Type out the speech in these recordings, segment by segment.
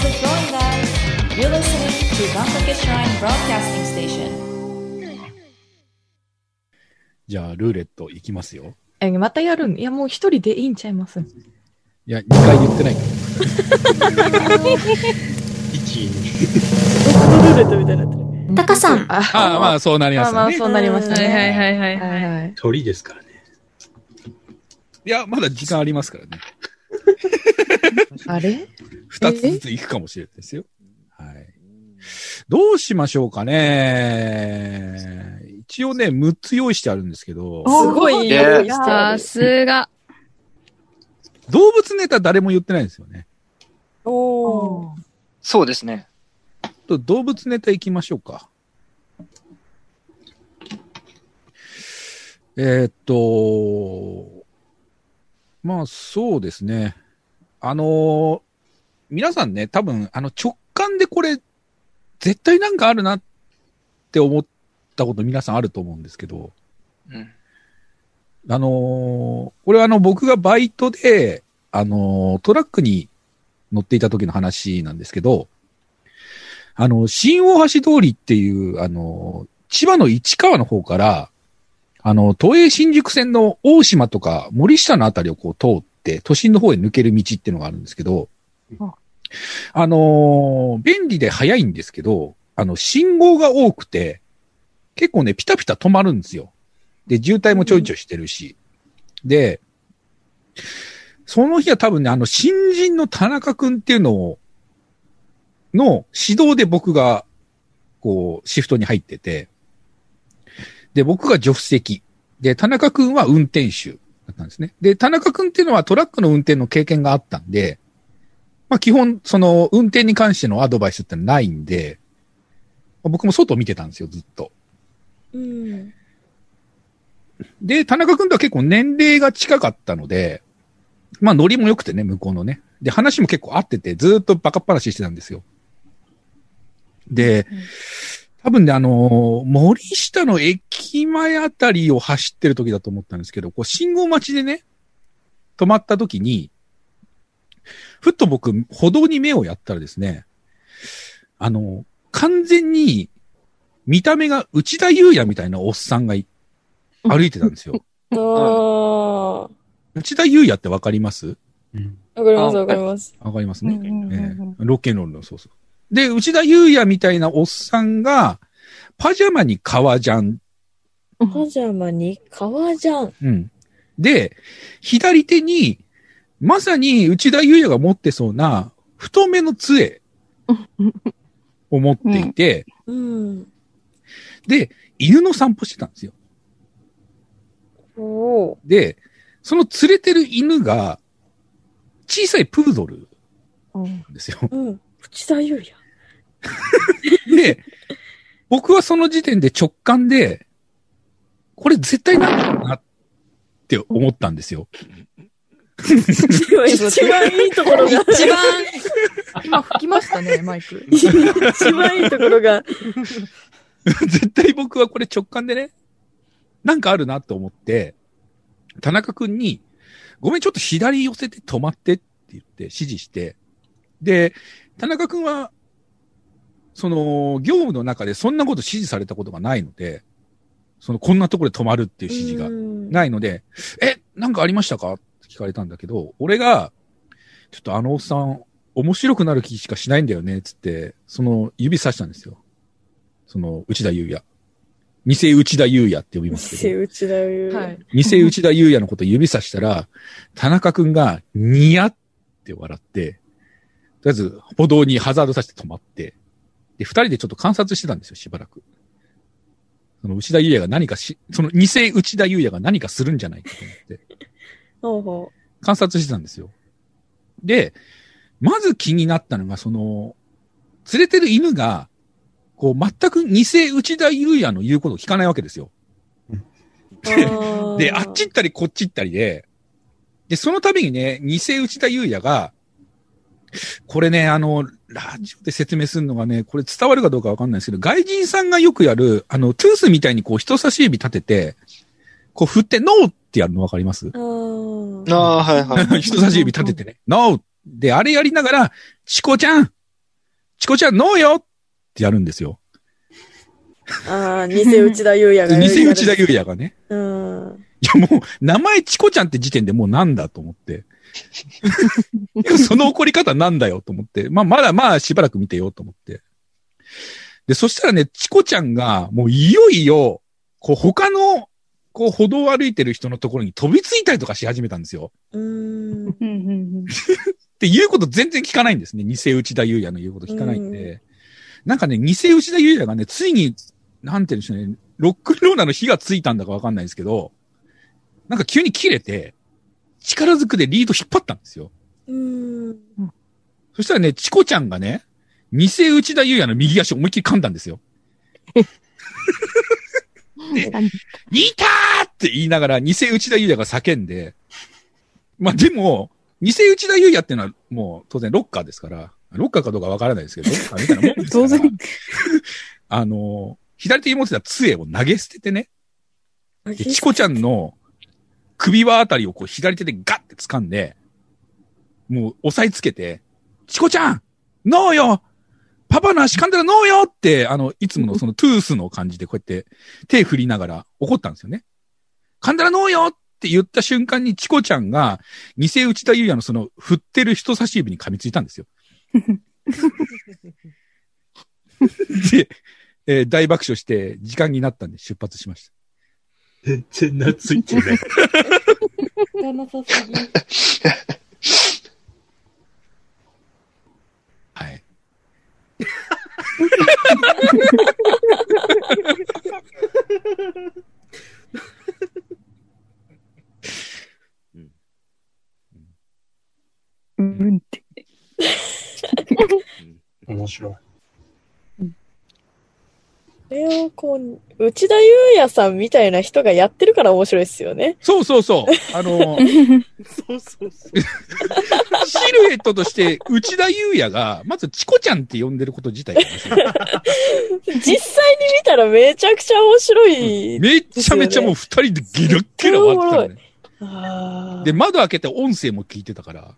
How's it going, guys? You're listening to Shrine Broadcasting Station. じゃあ、ルーレットいきますよ。え、またやるん？いや、もう一人でいいんちゃいます？いや、2回言ってないから。一ルーレットみたいになってる。タカさん。あああ、まあ、そうなりますよね。まあまあ、そうなりましたね。はいはいはいはいはいはい。鳥ですからね。いや、まだ時間ありますからね。あれ？2つずついくかもしれないですよ。はい。どうしましょうかね。一応ね、6つ用意してあるんですけど、すごい用意してあさる。すが。動物ネタ誰も言ってないんですよね。おーそうですね。と動物ネタ行きましょうか。えーっと、まあそうですね。あのー皆さんね、多分、あの直感でこれ、絶対なんかあるなって思ったこと皆さんあると思うんですけど、うん。あのーこれはあの僕がバイトで、あのートラックに乗っていた時の話なんですけど、あの、新大橋通りっていう、あの、千葉の市川の方から、あの、都営新宿線の大島とか森下のあたりをこう通って、都心の方へ抜ける道っていうのがあるんですけどあ、あのー便利で早いんですけど、あの、信号が多くて、結構ね、ピタピタ止まるんですよ。で、渋滞もちょいちょいしてるし。で、その日は多分ね、あの、新人の田中くんっていうのを、の指導で僕が、こう、シフトに入ってて、で、僕が助手席。で、田中くんは運転手だったんですね。で、田中くんっていうのはトラックの運転の経験があったんで、まあ基本、その、運転に関してのアドバイスってないんで、僕も外を見てたんですよ、ずっと。うん。で、田中くんとは結構年齢が近かったので、まあノリも良くてね、向こうのね。で、話も結構合ってて、ずーっとバカっ話してたんですよ。で、多分ね、あのー森下の駅前あたりを走ってる時だと思ったんですけど、こう信号待ちでね、止まった時に、ふっと僕、歩道に目をやったらですね、あの、完全に、見た目が内田祐也みたいなおっさんがい歩いてたんですよ。あー。わ内田祐也ってわかります？うんかりますわかります。わかりますね。ロッケンロールの、そうそう。で、内田祐也みたいなおっさんが、パジャマに革ジャン。パジャマに革ジャン。うん。で、左手に、まさに内田祐也が持ってそうな、太めの杖 を持っていて、うん。で、犬の散歩してたんですよ。で、その連れてる犬が、小さいプードルうん。なんですよ。うん。内田優也。で、僕はその時点で直感で、これ絶対なんだろうなって思ったんですよ。一番いいところが、一番、今吹きましたね、マイク。一番いいところが。絶対僕はこれ直感でね、なんかあるなと思って、田中くんに、ごめん、ちょっと左寄せて止まってって言って指示して、で、田中くんは、その、業務の中でそんなこと指示されたことがないので、その、こんなところで止まるっていう指示がうんないので、え、なんかありましたか？って聞かれたんだけど、俺が、ちょっとあのおっさん、面白くなる気しかしないんだよね、つって、その指さしたんですよ。その、内田祐也。偽内田祐也って呼びますけど、内田優也。はい。偽内田祐也のこと指さしたら、田中くんがニヤって笑って、とりあえず歩道にハザードさせて止まって、で、二人でちょっと観察してたんですよ、しばらく。その内田祐也が何かし、その偽内田祐也が何かするんじゃないかと思って。観察してたんですよ。で、まず気になったのが、その、連れてる犬が、こう、全く偽内田祐也の言うことを聞かないわけですよ。う。あーで、あっち行ったりこっち行ったりで、で、その度にね、偽内田祐也が、これね、あの、ラジオで説明するのがね、これ伝わるかどうかわかんないですけど、外人さんがよくやる、あの、トゥースみたいにこう人差し指立てて、こう振って、ノーってやるのわかります？あーああ、はいはい。人差し指立ててね、ノーで、あれやりながら、チコちゃんチコちゃん、ノーよってやるんですよ。ああ、偽内田優也が。偽内田優也がね。うん。いやもう、名前チコちゃんって時点でもうなんだと思って。その怒り方なんだよと思って。まあ、まだまあしばらく見てよと思って。で、そしたらね、チコちゃんが、もういよいよ、こう他の、こう歩道を歩いてる人のところに飛びついたりとかし始めたんですよ。うーん。うんうんで、言うこと全然聞かないんですね。偽内田優也の言うこと聞かないんで。うなんかね、偽内田優也がね、ついに、なんて言うんでしょうね、ロックンローラーの火がついたんだかわかんないですけど、なんか急に切れて、力ずくでリード引っ張ったんですよ。うーん。そしたらね、チコちゃんがね、偽内田優也の右足を思いっきり噛んだんですよ。うん。いたーって言いながら、偽内田優也が叫んで、まあでも、偽内田優也っていうのはもう当然ロッカーですから、ロッカーかどうかわからないですけど、ロッカーみたいなもんですから 当然。あの、左手に持ってた杖を投げ捨ててね、でチコちゃんの首輪あたりをこう左手でガッて掴んで、もう押さえつけて、チコちゃんノーよパパの足噛んだらノーよって、あの、いつものそのトゥースの感じでこうやって手振りながら怒ったんですよね。噛んだらノーよって言った瞬間にチコちゃんが、偽内田優也のその振ってる人差し指に噛みついたんですよ。で、えー大爆笑して時間になったんで出発しました。全然懐いてない。がなさすぎ。はい。うん。って。面白い。これをこう、内田優也さんみたいな人がやってるから面白いですよね。そうそうそう。あの、そうそうそう。シルエットとして、内田優也が、まずチコちゃんって呼んでること自体実際に見たらめちゃくちゃ面白い。めっちゃめちゃもう二人でゲラッゲラ笑ってたね。で、窓開けて音声も聞いてたから、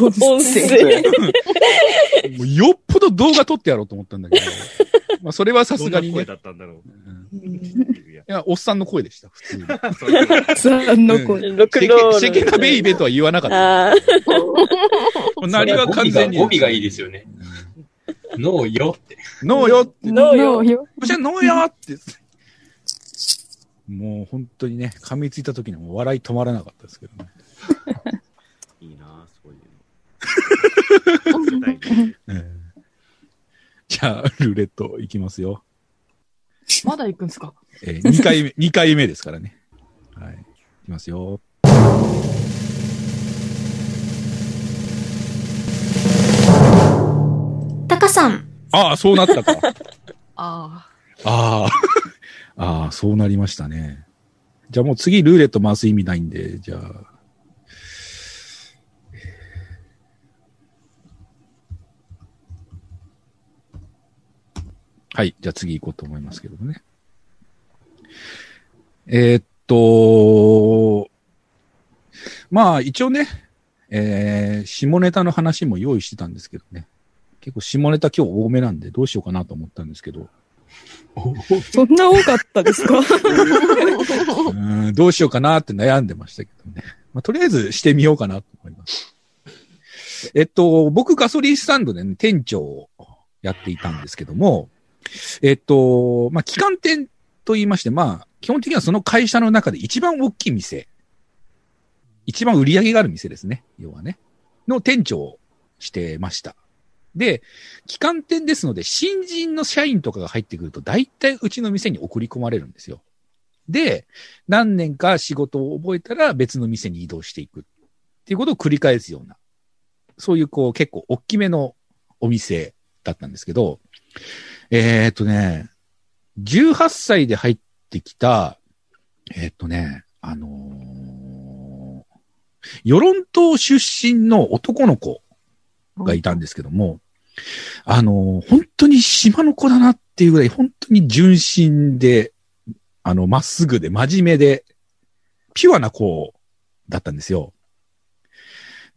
音声。もうよっぽど動画撮ってやろうと思ったんだけど、まあそれはさどんな声すがにね。だったんだろう。うんいいやや、おっさんの声でした、普通に。そういうことさんの声。ロックシェンローシェケナベイベとは言わなかった。なりは完全に。語尾がいいですよね。ノーよって。ノーよって。ノーよよ。こちらノーよって。もう本当にね、噛みついた時にはもう笑い止まらなかったですけどね。いいなそ じゃあ、ルーレットいきますよ。まだ行くんすか？えー、2回目、2回目ですからね。はい。いきますよ。タカさん、ああ、そうなったか。あああ。ああ、そうなりましたね。じゃあもう次ルーレット回す意味ないんで、じゃあ。はい。じゃあ次行こうと思いますけどもね。えーっと、まあ一応ね、えー、下ネタの話も用意してたんですけどね。結構下ネタ今日多めなんでどうしようかなと思ったんですけど。あ。そんな多かったですか？うんどうしようかなって悩んでましたけどね。まあ、とりあえずしてみようかなと思います。えっと、僕ガソリンスタンドで、ね、店長をやっていたんですけども、えっと、まあ、機関店と言いまして、まあ、基本的にはその会社の中で一番大きい店、一番売り上げがある店ですね。要はね。の店長をしてました。で、機関店ですので、新人の社員とかが入ってくると、大体うちの店に送り込まれるんですよ。で、何年か仕事を覚えたら別の店に移動していくっていうことを繰り返すような、そういうこう結構大きめのお店だったんですけど、えーっとね、18歳で入ってきた、えーっとね、あのー、与論島出身の男の子がいたんですけども、あのー、本当に島の子だなっていうぐらい本当に純真で、あの、まっすぐで真面目で、ピュアな子だったんですよ。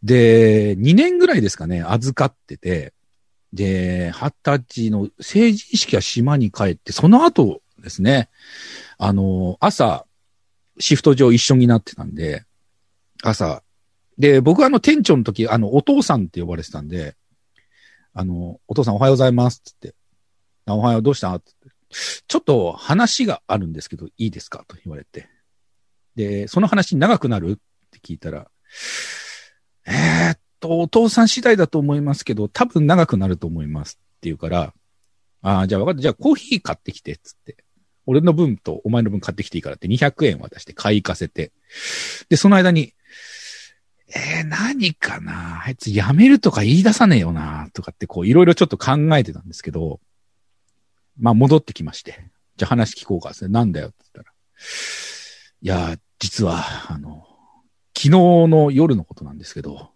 で、2年ぐらいですかね、預かってて、で、二十歳の成人式は島に帰って、その後ですね、あの、朝、シフト上一緒になってたんで、朝、で、僕はあの店長の時、あの、お父さんって呼ばれてたんで、あの、お父さんおはようございますっつって、あおはようどうした？って。ちょっと話があるんですけど、いいですか？と言われて。で、その話長くなる？って聞いたら、えー、っと、お父さん次第だと思いますけど、多分長くなると思いますって言うから、ああ、じゃあ分かった。じゃあコーヒー買ってきて、つって。俺の分とお前の分買ってきていいからって200円渡して買い行かせて。で、その間に、えー、何かな？あいつ辞めるとか言い出さねえよなとかってこういろいろちょっと考えてたんですけど、まあ戻ってきまして。じゃあ話聞こうかですね。なんだよって言ったら。いや、実は、あの、昨日の夜のことなんですけど、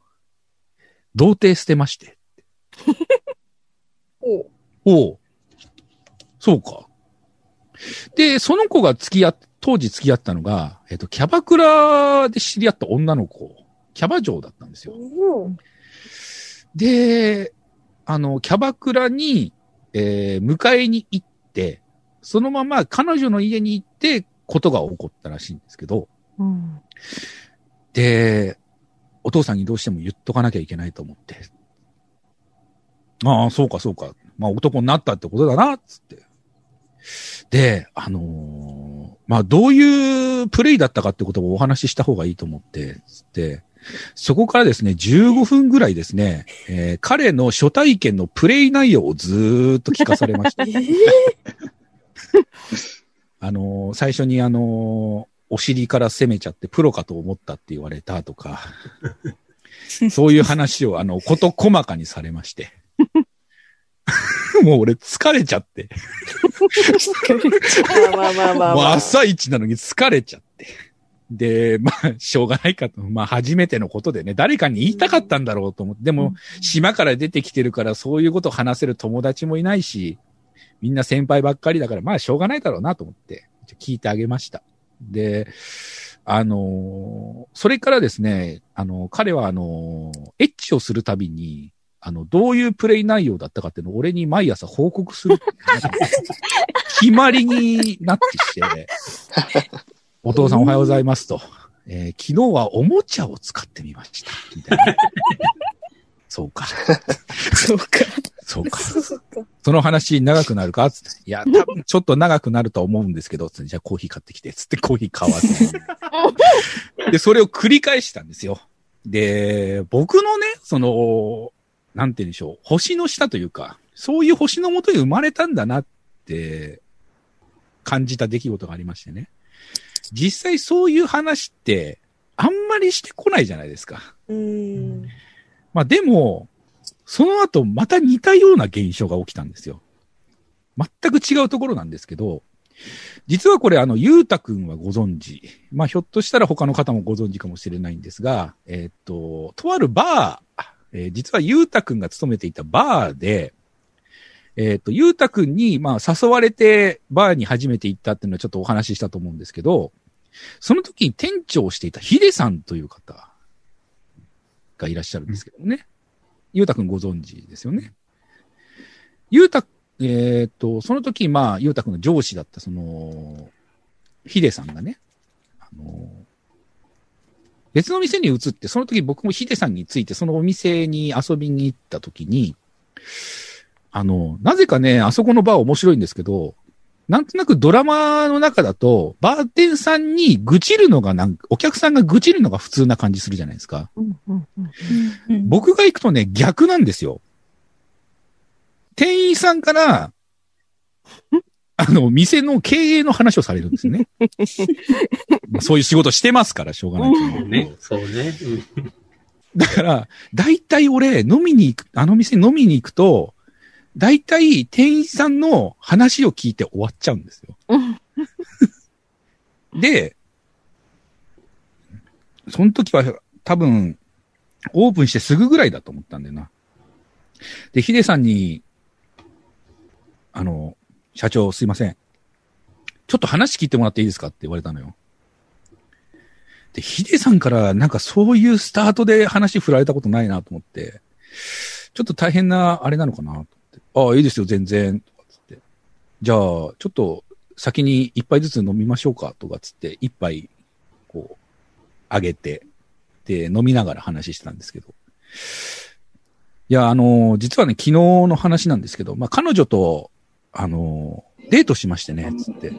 童貞捨てまして。おうおう。そうか。で、その子が付き合っ、当時付き合ったのが、えっと、キャバクラで知り合った女の子、キャバ嬢だったんですよ。うんで、あの、キャバクラに、えー迎えに行って、そのまま彼女の家に行って、ことが起こったらしいんですけど、うん。で、お父さんにどうしても言っとかなきゃいけないと思って。ああ、そうか、そうか。まあ、男になったってことだな、つって。で、あのーまあ、どういうプレイだったかってことをお話しした方がいいと思って、つって、そこからですね、15分ぐらいですね、えー彼の初体験のプレイ内容をずーっと聞かされました。えー あのー最初にあのーお尻から攻めちゃってプロかと思ったって言われたとか、そういう話をあの、こと細かにされまして。もう俺疲れちゃって。まあまあまあまあ、もうまあ。朝一なのに疲れちゃって。で、まあ、しょうがないかと。まあ、初めてのことでね、誰かに言いたかったんだろうと思って。でも、島から出てきてるから、そういうことを話せる友達もいないし、みんな先輩ばっかりだから、まあ、しょうがないだろうなと思って、聞いてあげました。で、あのーそれからですね、あの彼はあのーエッチをするたびに、あの、どういうプレイ内容だったかっていうのを俺に毎朝報告する 決まりになってきて、お父さんおはようございますと。えー昨日はおもちゃを使ってみました。みたいな。そうか。そうか。そうか。その話長くなるか？つって。いや、多分ちょっと長くなると思うんですけど、つってじゃあコーヒー買ってきて、つってコーヒー買わせて。で、それを繰り返したんですよ。で、僕のね、その、なんて言うんでしょう、星の下というか、そういう星のもとに生まれたんだなって感じた出来事がありましてね。実際そういう話って、あんまりしてこないじゃないですか。うーん。まあでも、その後また似たような現象が起きたんですよ。全く違うところなんですけど、実はこれあの、ゆうたくんはご存知。まあひょっとしたら他の方もご存知かもしれないんですが、えーっと、とあるバー、えー実はゆうたくんが勤めていたバーで、えっと、ゆうたくんに、まあ誘われてバーに初めて行ったっていうのはちょっとお話ししたと思うんですけど、その時に店長をしていたヒデさんという方がいらっしゃるんですけどね。ゆうたくんご存知ですよね。ゆうた、えーっと、その時、まあ、ゆうたくんの上司だった、その、ヒデさんがね、あの、別の店に移って、その時僕もヒデさんについて、そのお店に遊びに行った時に、あの、なぜかね、あそこのバー面白いんですけど、なんとなくドラマの中だと、バーテンさんに愚痴るのがなんお客さんが愚痴るのが普通な感じするじゃないですか。うんうんうんうん僕が行くとね、逆なんですよ。店員さんから、あの、店の経営の話をされるんですよね。ま あそういう仕事してますから、しょうがないと思うけどね、そうね。うんだから、大体俺、飲みに行く、あの店飲みに行くと、大体店員さんの話を聞いて終わっちゃうんですよ。で、その時は多分、オープンしてすぐぐらいだと思ったんだよな。で、ヒデさんに、あの、社長すいません。ちょっと話聞いてもらっていいですかって言われたのよ。で、ヒデさんからなんかそういうスタートで話振られたことないなと思って、ちょっと大変なあれなのかなと。ああ、いいですよ、全然。つって。じゃあ、ちょっと先に一杯ずつ飲みましょうか、とかつって、一杯、こう、あげて、で、飲みながら話してたんですけど。いや、あの、実はね、昨日の話なんですけど、まあ、彼女と、あの、デートしましてね、つって。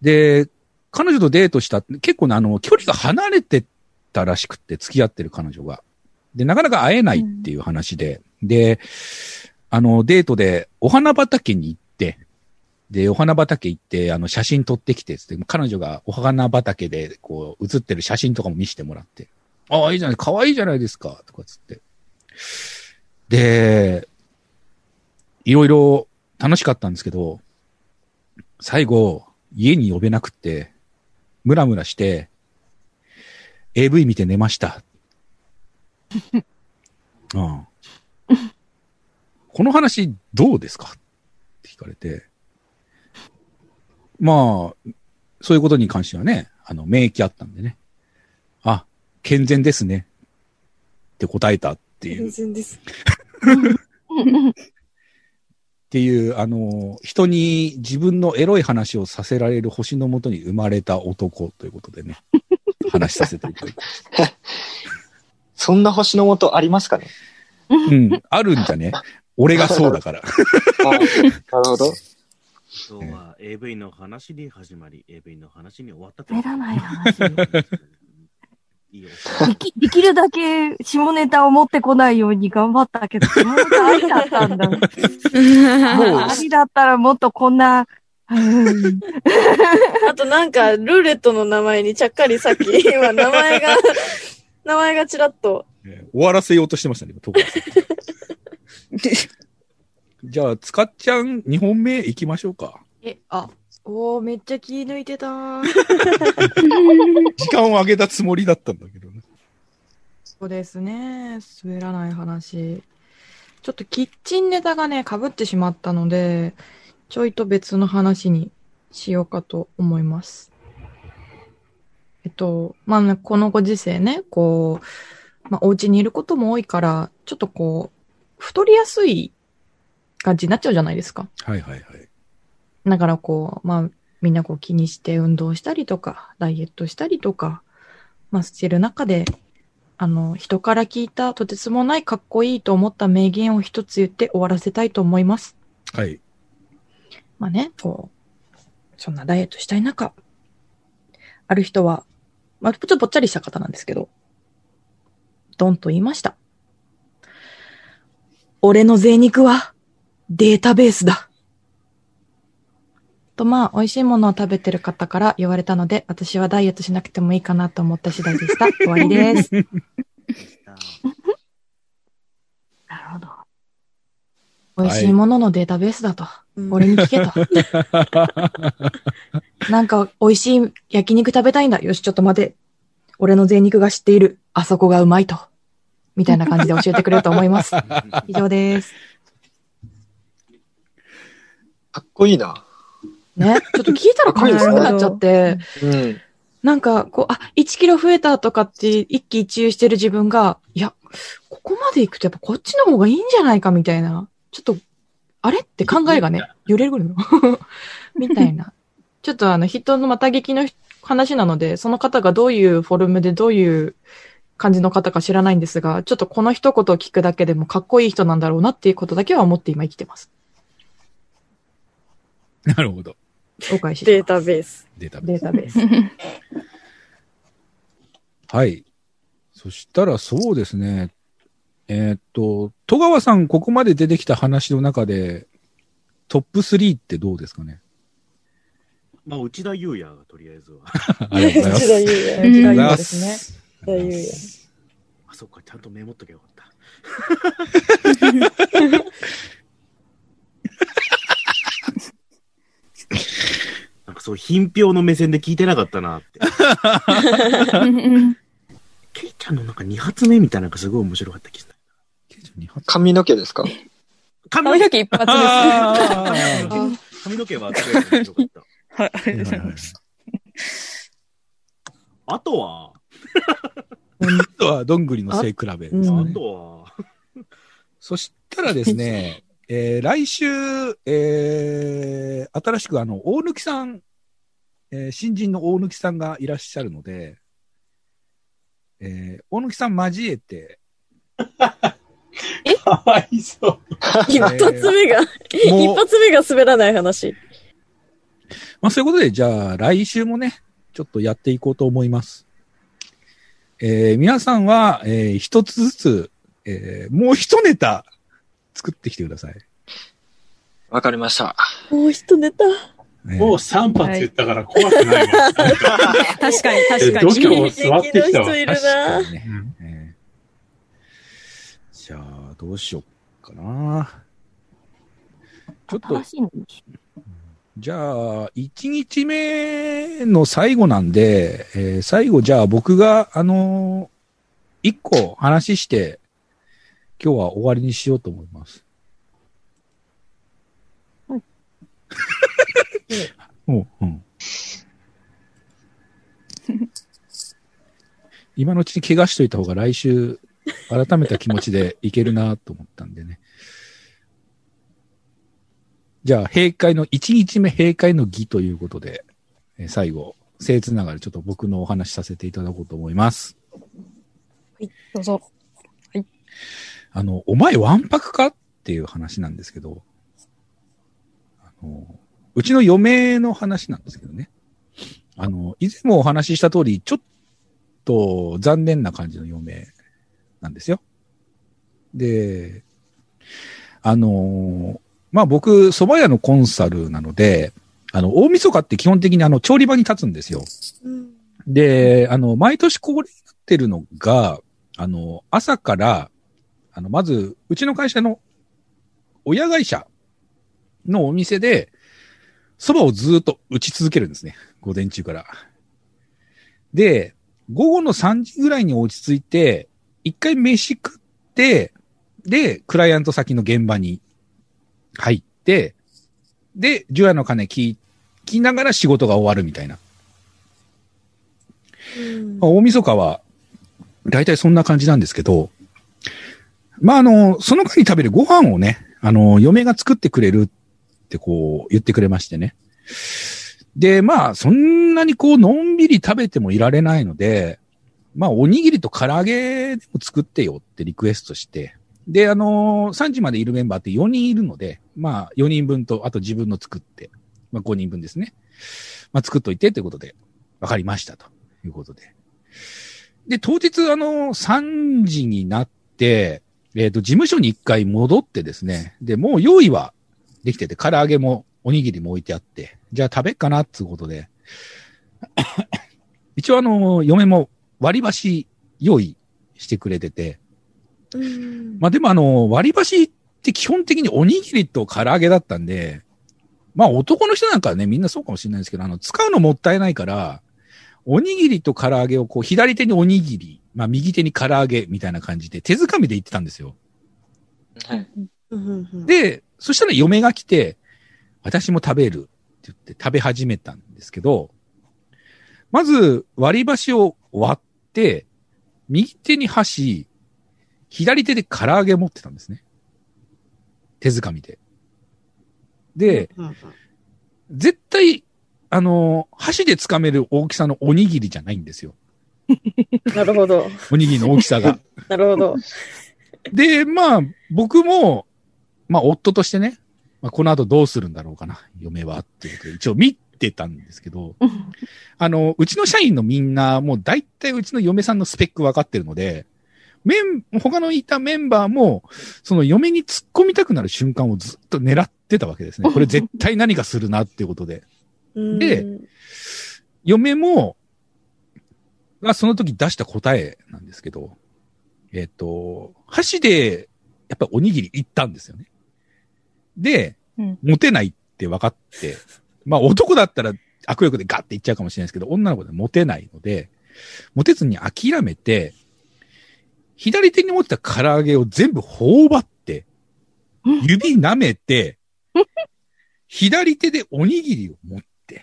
で、彼女とデートした、結構ね、あの、距離が離れてたらしくって、付き合ってる彼女が。で、なかなか会えないっていう話で、で、あの、デートでお花畑に行って、で、お花畑行って、あの、写真撮ってきて、つって、彼女がお花畑で、こう、写ってる写真とかも見せてもらって、ああ、いいじゃない、可愛いじゃないですか、とかつって。で、いろいろ楽しかったんですけど、最後、家に呼べなくって、ムラムラして、AV 見て寝ました。うん。この話どうですか？って聞かれて。まあ、そういうことに関してはね、あの、免疫あったんでね。あ、健全ですね。って答えたっていう全然です。っていう、あの、人に自分のエロい話をさせられる星のもとに生まれた男ということでね、話させていただきます。そんな星の元ありますかね？うん、あるんじゃね？俺がそうだから。あなるほど。今日は AV の話に始まり、AV の話に終わったとめらない話。いいよ。でき、できるだけ下ネタを持ってこないように頑張ったけど、下ネタありだったんだ。もうありだったらもっとこんな、うんあとなんか、ルーレットの名前にちゃっかりさっき、今名前が、名前がちらっと。ね終わらせようとしてましたね、じゃあ、つかっちゃん2本目行きましょうか。え、あ、おー、めっちゃ気抜いてたー。時間を上げたつもりだったんだけどね。そうですね。滑らない話。ちょっとキッチンネタがね、被ってしまったので、ちょいと別の話にしようかと思います。えっと、まあね、このご時世ね、こう、まあ、お家にいることも多いから、ちょっとこう、太りやすい感じになっちゃうじゃないですか。はいはいはい。だからこう、まあ、みんなこう気にして運動したりとか、ダイエットしたりとか、まあ、してる中で、あの、人から聞いたとてつもないかっこいいと思った名言を一つ言って終わらせたいと思います。はい。まあね、こう、そんなダイエットしたい中、ある人は、まあ、ちょっとぽっちゃりした方なんですけど、ドンと言いました。俺の贅肉はデータベースだ。とまあ、美味しいものを食べてる方から言われたので、私はダイエットしなくてもいいかなと思った次第でした。終わりです。なるほど。美味しいもののデータベースだと。うん俺に聞けと。なんか、美味しい焼肉食べたいんだ。よし、ちょっと待て。俺の贅肉が知っている。あそこがうまいと。みたいな感じで教えてくれると思います。以上です。かっこいいな。ね？ちょっと聞いたらかっこよくなっちゃって。うん。なんか、こう、あ、1キロ増えたとかって一喜一憂してる自分が、いや、ここまで行くとやっぱこっちの方がいいんじゃないかみたいな。ちょっと、あれって考えがね、揺れるの みたいな。ちょっとあの、人のまた劇の話なので、その方がどういうフォルムでどういう感じの方か知らないんですが、ちょっとこの一言を聞くだけでもかっこいい人なんだろうなっていうことだけは思って今生きてます。なるほど。お返しします。データベース。データベース。データベース。はい。そしたらそうですね。えーっと、戸川さん、ここまで出てきた話の中で、トップ3ってどうですかね？まあ、内田祐也がとりあえずは。ありがとうございます。内田優也。うんありがとうございまですねす。内田優也。あ、そっか、ちゃんとメモっとけばよかった。なんかそう、品評の目線で聞いてなかったなって。ケイちゃんのなんか二発目みたいなのがすごい面白かった気がする。髪の毛ですか？髪髪の毛一発です。髪の毛は面白かった。はい、ありがとうございます。あとは、あとは、どんぐりの背比べですうんね。あとは、そしたらですね、えー来週、えー新しくあの、大貫さん、えー新人の大貫さんがいらっしゃるので、えー大貫さん交えて、かわいそう。一発目が、一発目が滑らない話。まあそういうことで、じゃあ来週もね、ちょっとやっていこうと思います。えー皆さんは、えー一つずつ、えーもう一ネタ作ってきてください。わかりました。もう一ネタ。ねもう3発言ったから怖くないわ。確かに、確か度胸に。座ってきたわ人いる確なか。にねえーじゃあ、どうしよっかな。ちょっと新、しいのにじゃあ、1日目の最後なんで、えー最後、じゃあ僕が、あのー、1個話して、今日は終わりにしようと思います。はい うん、うん。今のうちに怪我しといた方が来週、改めた気持ちでいけるなと思ったんでね。じゃあ、閉会の、1日目閉会の儀ということで、えー最後、僭越ながらちょっと僕のお話しさせていただこうと思います。どうぞ。あの、お前わんぱくか？っていう話なんですけど、あの、うちの嫁の話なんですけどね。あの、以前もお話しした通り、ちょっと残念な感じの嫁なんですよ。で、あの、まあ僕、蕎麦屋のコンサルなので、あの、大晦日って基本的にあの、調理場に立つんですよ。うんで、あの、毎年恒例になってるのが、あの、朝から、あの、まず、うちの会社の親会社のお店で、蕎麦をずっと打ち続けるんですね。午前中から。で、午後の3時ぐらいに落ち着いて、一回飯食って、で、クライアント先の現場に入って、で、除夜の鐘聞きながら仕事が終わるみたいな。うんまあ、大晦日は、大体そんな感じなんですけど、まあ、あの、その間に食べるご飯をね、あの、嫁が作ってくれるってこう言ってくれましてね。で、まあ、そんなにこう、のんびり食べてもいられないので、まあ、おにぎりと唐揚げでも作ってよってリクエストして、で、あの3時までいるメンバーって4人いるので、まあ、4人分と、あと自分の作って、まあ、5人分ですね。まあ、作っといてということで、わかりましたということで。で、当日、あの、3時になって、えっ、と、事務所に一回戻ってですね、で、もう用意はできてて、唐揚げもおにぎりも置いてあって、じゃあ食べっかなっていうことで、一応あの、嫁も割り箸用意してくれてて、まあでもあの、割り箸って基本的におにぎりと唐揚げだったんで、まあ男の人なんかはね、みんなそうかもしれないですけど、あの、使うのもったいないから、おにぎりと唐揚げをこう、左手におにぎり、まあ右手に唐揚げみたいな感じで手づかみで言ってたんですよ。はい。で、そしたら嫁が来て、私も食べるって言って食べ始めたんですけど、まず割り箸を割って、右手に箸、左手で唐揚げ持ってたんですね。手づかみで。で、うん絶対、あの、箸で掴める大きさのおにぎりじゃないんですよ。なるほど。おにぎりの大きさが。なるほど。で、まあ、僕も、まあ、夫としてね、まあ、この後どうするんだろうかな、嫁は、っていうことで、一応見てたんですけど、あの、うちの社員のみんな、もう大体うちの嫁さんのスペック分かってるので、メン、他のいたメンバーも、その嫁に突っ込みたくなる瞬間をずっと狙ってたわけですね。これ絶対何かするなっていうことで。うんで、嫁も、がその時出した答えなんですけど、えっ、と、箸で、やっぱりおにぎりいったんですよね。で、うん持てないって分かって、まあ男だったら握力でガッていっちゃうかもしれないですけど、女の子で持てないので、持てずに諦めて、左手に持ってた唐揚げを全部頬張って、指舐めて、左手でおにぎりを持って、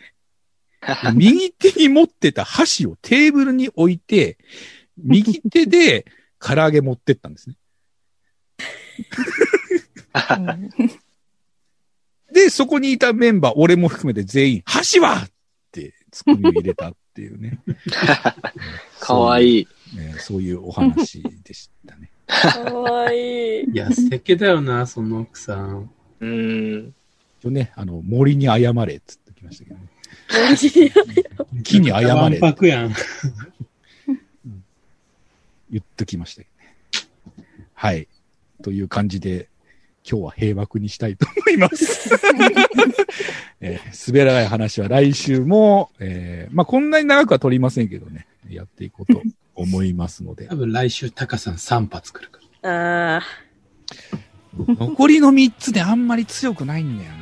右手に持ってた箸をテーブルに置いて、右手で唐揚げ持ってったんですね。うんで、そこにいたメンバー、俺も含めて全員、橋はってツッコミを入れたっていうね。かわいい。ねそういうお話でしたね。かわいい。いや、素敵だよな、その奥さん。うーん。一応ね、あの、森に謝れっつってきましたけどね。木に謝れわんぱくやん。言っときましたけどね。はい。という感じで、今日は平幕にしたいと思います。えー滑らない話は来週も、えーまあ、こんなに長くは取りませんけどね、やっていこうと思いますので多。分来週、タカさん3発来るから。ああ。残りの3つであんまり強くないんだよな。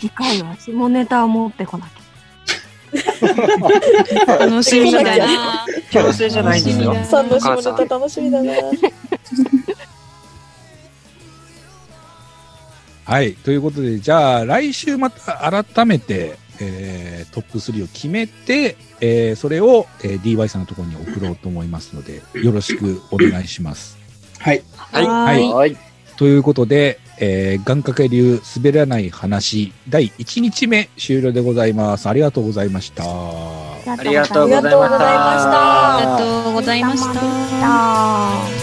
次回は下ネタを持ってこなきゃ。楽しみだな。強制じゃないんですよ。さんの下ネタ楽しみだな。はい。ということで、じゃあ、来週また改めて、えートップ3を決めて、えーそれを、えー DY さんのところに送ろうと思いますので、よろしくお願いします。はい。はい。はいはい。ということで、えー、願掛け流滑らない話、第1日目終了でございます。ありがとうございました。ありがとうございました。ありがとうございましたありがとうございましたお疲れ様でした